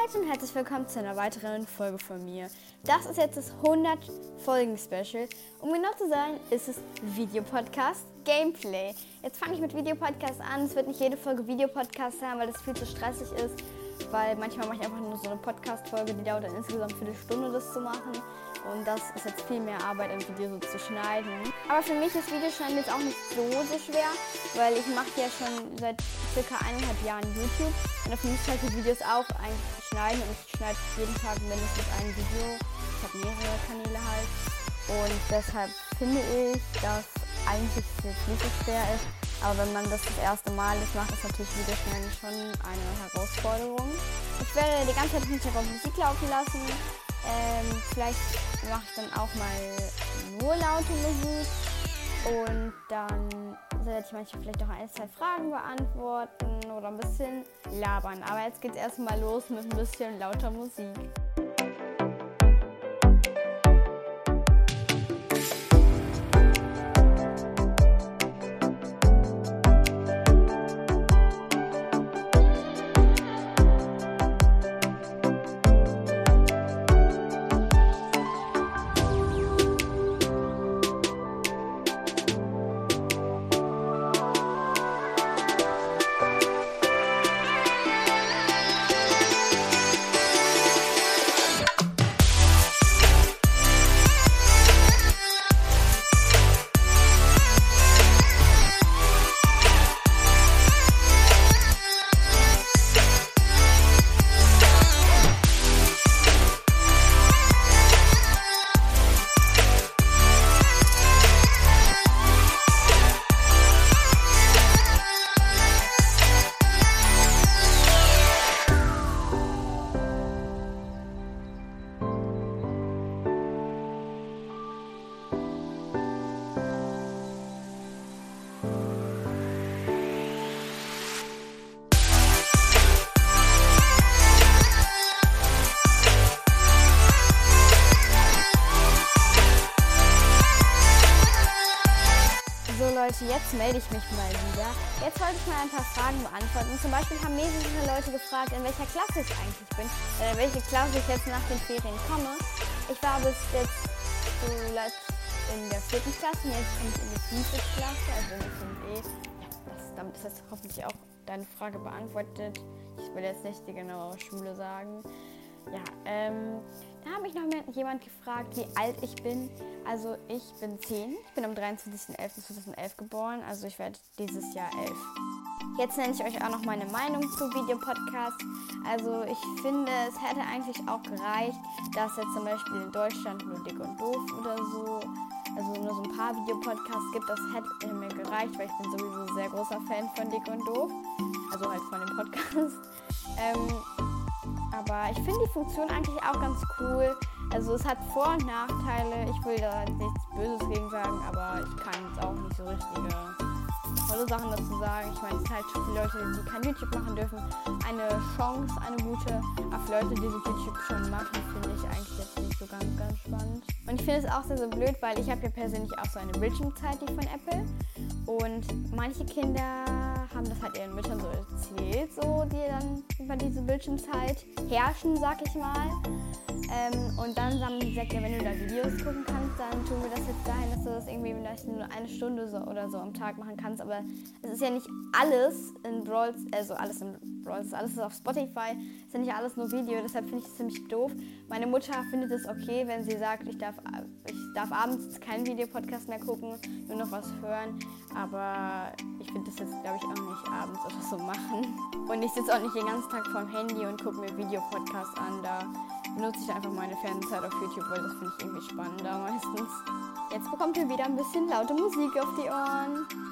Leute und herzlich willkommen zu einer weiteren Folge von mir. Das ist jetzt das 100 Folgen Special. Um genau zu sein, ist es Videopodcast Gameplay. Jetzt fange ich mit Videopodcast an. Es wird nicht jede Folge Videopodcast sein, weil das viel zu stressig ist. Weil manchmal mache ich einfach nur so eine Podcast-Folge, die dauert dann insgesamt für eine Stunde, das zu machen. Und das ist jetzt viel mehr Arbeit, ein Video so zu schneiden. Aber für mich ist Videoschneiden jetzt auch nicht so, so schwer, weil ich mache ja schon seit circa eineinhalb Jahren YouTube. Und dafür muss ich halt die Videos auch eigentlich schneiden. Und ich schneide jeden Tag mindestens ein Video. Ich habe mehrere Kanäle halt. Und deshalb finde ich, dass eigentlich jetzt nicht so schwer ist. Aber wenn man das das erste Mal ist, macht das natürlich Videoschneiden schon eine Herausforderung. Ich werde die ganze Zeit im Hintergrund Musik laufen lassen. Ähm, vielleicht mache ich dann auch mal nur laute Musik und dann werde ich manchmal vielleicht auch ein, zwei Fragen beantworten oder ein bisschen labern. Aber jetzt geht es erstmal los mit ein bisschen lauter Musik. Jetzt melde ich mich mal wieder. Jetzt wollte ich mal ein paar Fragen beantworten. Zum Beispiel haben mehrere Leute gefragt, in welcher Klasse ich eigentlich bin, äh, welche Klasse ich jetzt nach den Ferien komme. Ich war bis jetzt zuletzt in der vierten Klasse jetzt komme ich in die fünfte Klasse, also in die 5E. Ja, das, damit ist jetzt hoffentlich auch deine Frage beantwortet. Ich will jetzt nicht die genaue Schule sagen. Ja, ähm, da habe ich noch jemand gefragt, wie alt ich bin. Also ich bin 10. Ich bin am 23.11.2011 geboren. Also ich werde dieses Jahr 11. Jetzt nenne ich euch auch noch meine Meinung zu Videopodcast. Also ich finde, es hätte eigentlich auch gereicht, dass jetzt zum Beispiel in Deutschland nur Dick und Doof oder so, also nur so ein paar Videopodcasts gibt. Das hätte mir gereicht, weil ich bin sowieso sehr großer Fan von Dick und Doof. Also halt von dem Podcast. Ähm, aber ich finde die Funktion eigentlich auch ganz cool. Also es hat Vor- und Nachteile. Ich will da nichts Böses gegen sagen, aber ich kann jetzt auch nicht so richtige tolle Sachen dazu sagen. Ich meine, es sind halt für Leute, die kein YouTube machen dürfen, eine Chance, eine gute. Aber für Leute, die YouTube schon machen, finde ich eigentlich jetzt nicht so ganz, ganz spannend. Und ich finde es auch sehr, sehr blöd, weil ich habe ja persönlich auch so eine Bildschirmzeit, die von Apple. Und manche Kinder haben das halt ihren Müttern so erzählt, so die dann über diese Bildschirmzeit herrschen, sag ich mal. Ähm, und dann haben die gesagt, ja, wenn du da Videos gucken kannst, dann tun wir das jetzt dahin, dass du das irgendwie vielleicht nur eine Stunde so oder so am Tag machen kannst. Aber es ist ja nicht alles in Brawl, also alles in Brawl, alles ist auf Spotify, ist ja nicht alles nur Video, deshalb finde ich es ziemlich doof. Meine Mutter findet es okay, wenn sie sagt, ich darf, ich darf abends keinen Videopodcast mehr gucken, nur noch was hören. Aber ich finde das jetzt, glaube ich, auch nicht abends oder so machen. Und ich sitze auch nicht den ganzen Tag vorm Handy und gucke mir Videopodcasts an. Da benutze ich einfach meine Fernzeit auf YouTube, weil das finde ich irgendwie spannender meistens. Jetzt bekommt ihr wieder ein bisschen laute Musik auf die Ohren.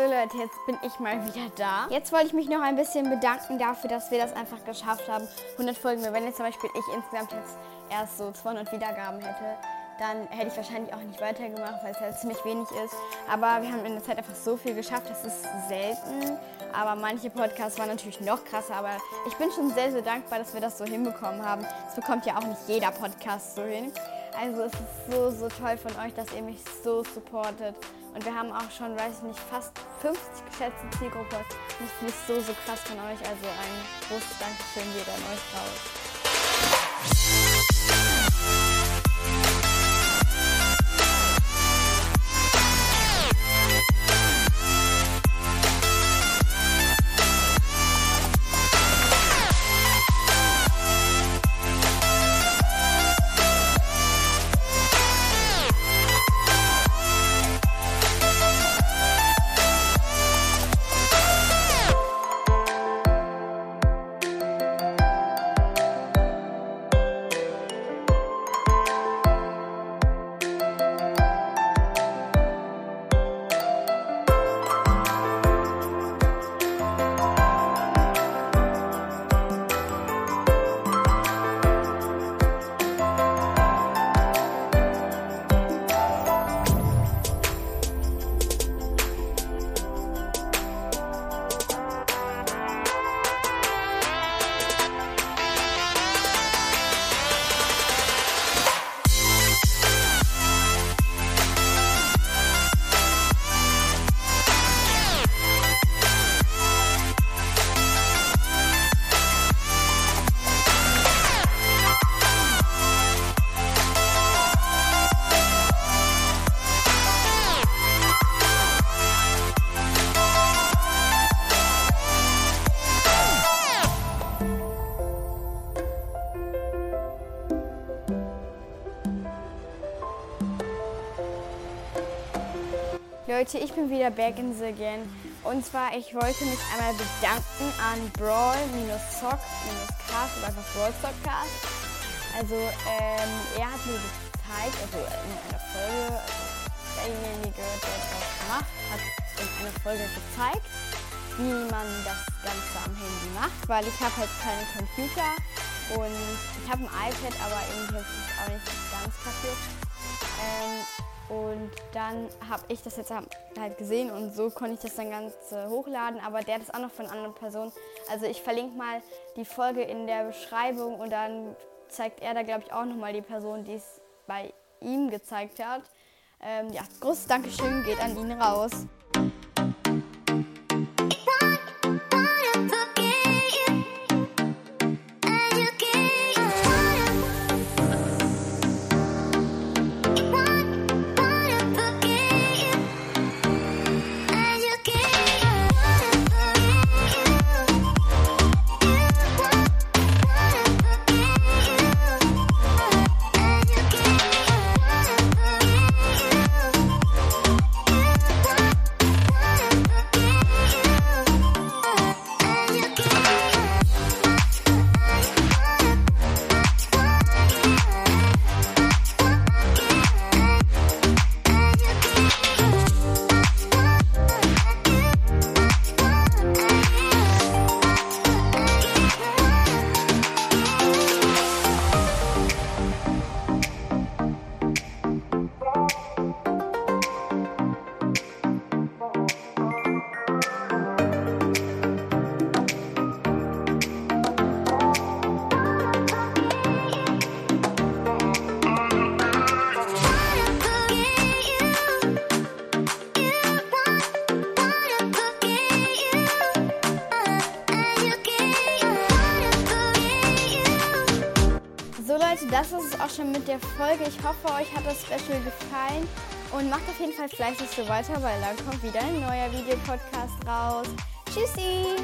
So Leute, jetzt bin ich mal wieder da. Jetzt wollte ich mich noch ein bisschen bedanken dafür, dass wir das einfach geschafft haben. 100 Folgen. Wenn jetzt zum Beispiel ich insgesamt jetzt erst so 200 Wiedergaben hätte, dann hätte ich wahrscheinlich auch nicht weitergemacht, weil es halt ziemlich wenig ist. Aber wir haben in der Zeit einfach so viel geschafft, das ist selten. Aber manche Podcasts waren natürlich noch krasser. Aber ich bin schon sehr, sehr dankbar, dass wir das so hinbekommen haben. Das bekommt ja auch nicht jeder Podcast so hin. Also es ist so, so toll von euch, dass ihr mich so supportet. Und wir haben auch schon, weiß ich nicht, fast 50 geschätzte Zielgruppe. Das finde ich so, so krass von euch. Also ein großes Dankeschön geht an euch raus. Leute, ich bin wieder back in the game. Und zwar, ich wollte mich einmal bedanken an Brawl-Sock-Cast oder einfach Brawl-Sock-Cast. Also, ähm, er hat mir gezeigt, also in einer Folge, also derjenige, der das gemacht hat, in einer Folge gezeigt, wie man das Ganze am Handy macht, weil ich habe halt keinen Computer und ich habe ein iPad, aber irgendwie habe ich es auch nicht ganz kapiert. Und dann habe ich das jetzt halt gesehen und so konnte ich das dann ganz äh, hochladen. Aber der hat es auch noch von anderen Personen. Also ich verlinke mal die Folge in der Beschreibung und dann zeigt er da, glaube ich, auch nochmal die Person, die es bei ihm gezeigt hat. Ähm, ja, großes Dankeschön geht an ihn raus. Leute, das ist es auch schon mit der Folge. Ich hoffe, euch hat das Special gefallen. Und macht auf jeden Fall fleißig so weiter, weil dann kommt wieder ein neuer Videopodcast raus. Tschüssi!